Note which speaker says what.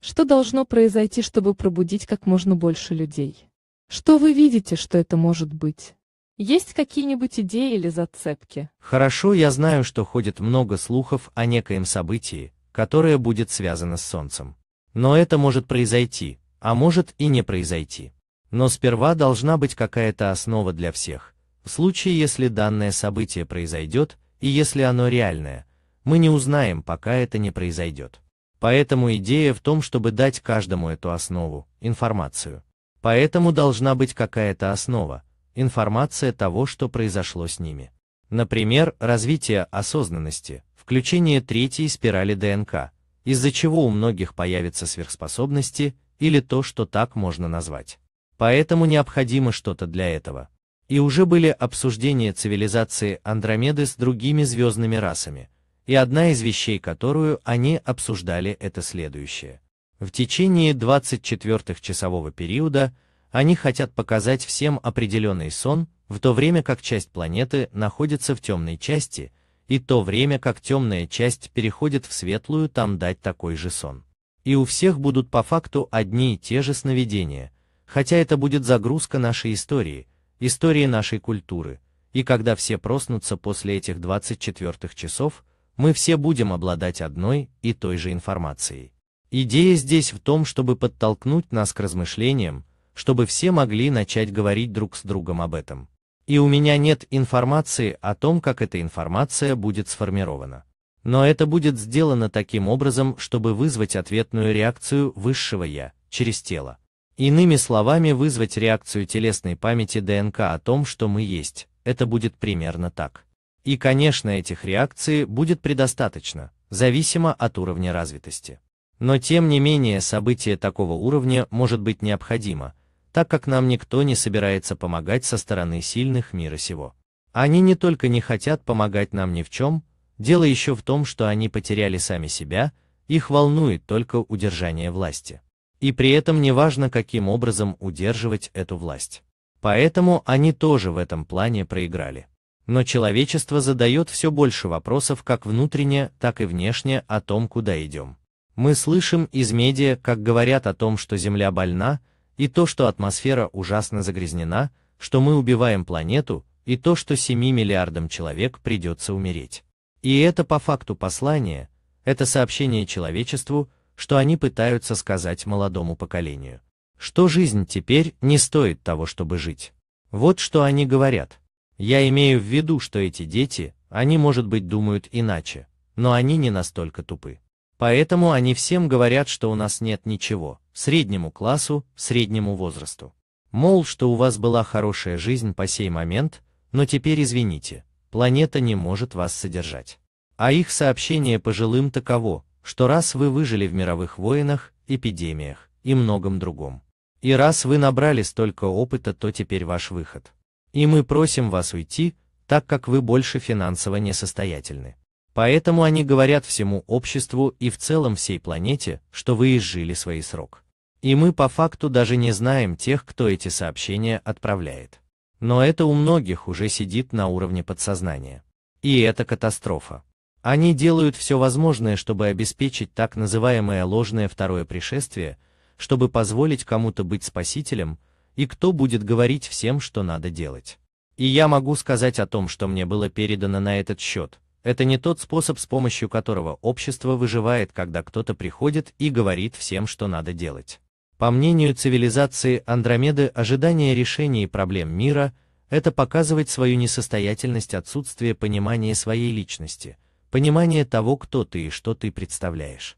Speaker 1: Что должно произойти, чтобы пробудить как можно больше людей? Что вы видите, что это может быть? Есть какие-нибудь идеи или зацепки?
Speaker 2: Хорошо, я знаю, что ходит много слухов о некоем событии, которое будет связано с Солнцем. Но это может произойти, а может и не произойти. Но сперва должна быть какая-то основа для всех. В случае, если данное событие произойдет, и если оно реальное, мы не узнаем, пока это не произойдет. Поэтому идея в том, чтобы дать каждому эту основу, информацию. Поэтому должна быть какая-то основа, информация того, что произошло с ними. Например, развитие осознанности, включение третьей спирали ДНК, из-за чего у многих появятся сверхспособности или то, что так можно назвать. Поэтому необходимо что-то для этого. И уже были обсуждения цивилизации Андромеды с другими звездными расами, и одна из вещей, которую они обсуждали, это следующее. В течение 24-часового периода они хотят показать всем определенный сон, в то время как часть планеты находится в темной части, и то время как темная часть переходит в светлую, там дать такой же сон. И у всех будут по факту одни и те же сновидения, хотя это будет загрузка нашей истории, истории нашей культуры, и когда все проснутся после этих 24 часов, мы все будем обладать одной и той же информацией. Идея здесь в том, чтобы подтолкнуть нас к размышлениям, чтобы все могли начать говорить друг с другом об этом. И у меня нет информации о том, как эта информация будет сформирована. Но это будет сделано таким образом, чтобы вызвать ответную реакцию высшего «я» через тело. Иными словами, вызвать реакцию телесной памяти ДНК о том, что мы есть, это будет примерно так. И, конечно, этих реакций будет предостаточно, зависимо от уровня развитости. Но тем не менее событие такого уровня может быть необходимо, так как нам никто не собирается помогать со стороны сильных мира сего. Они не только не хотят помогать нам ни в чем, дело еще в том, что они потеряли сами себя, их волнует только удержание власти. И при этом неважно, каким образом удерживать эту власть. Поэтому они тоже в этом плане проиграли. Но человечество задает все больше вопросов как внутренне, так и внешне о том, куда идем. Мы слышим из медиа, как говорят о том, что Земля больна, и то, что атмосфера ужасно загрязнена, что мы убиваем планету, и то, что 7 миллиардам человек придется умереть. И это по факту послание, это сообщение человечеству, что они пытаются сказать молодому поколению. Что жизнь теперь не стоит того, чтобы жить. Вот что они говорят. Я имею в виду, что эти дети, они, может быть, думают иначе, но они не настолько тупы. Поэтому они всем говорят, что у нас нет ничего, среднему классу, среднему возрасту. Мол, что у вас была хорошая жизнь по сей момент, но теперь извините, планета не может вас содержать. А их сообщение пожилым таково, что раз вы выжили в мировых войнах, эпидемиях и многом другом, и раз вы набрали столько опыта, то теперь ваш выход. И мы просим вас уйти, так как вы больше финансово несостоятельны. Поэтому они говорят всему обществу и в целом всей планете, что вы изжили свой срок. И мы по факту даже не знаем тех, кто эти сообщения отправляет. Но это у многих уже сидит на уровне подсознания. И это катастрофа. Они делают все возможное, чтобы обеспечить так называемое ложное второе пришествие, чтобы позволить кому-то быть спасителем, и кто будет говорить всем, что надо делать. И я могу сказать о том, что мне было передано на этот счет, это не тот способ, с помощью которого общество выживает, когда кто-то приходит и говорит всем, что надо делать. По мнению цивилизации Андромеды, ожидание решений проблем мира – это показывать свою несостоятельность, отсутствие понимания своей личности, понимание того, кто ты и что ты представляешь.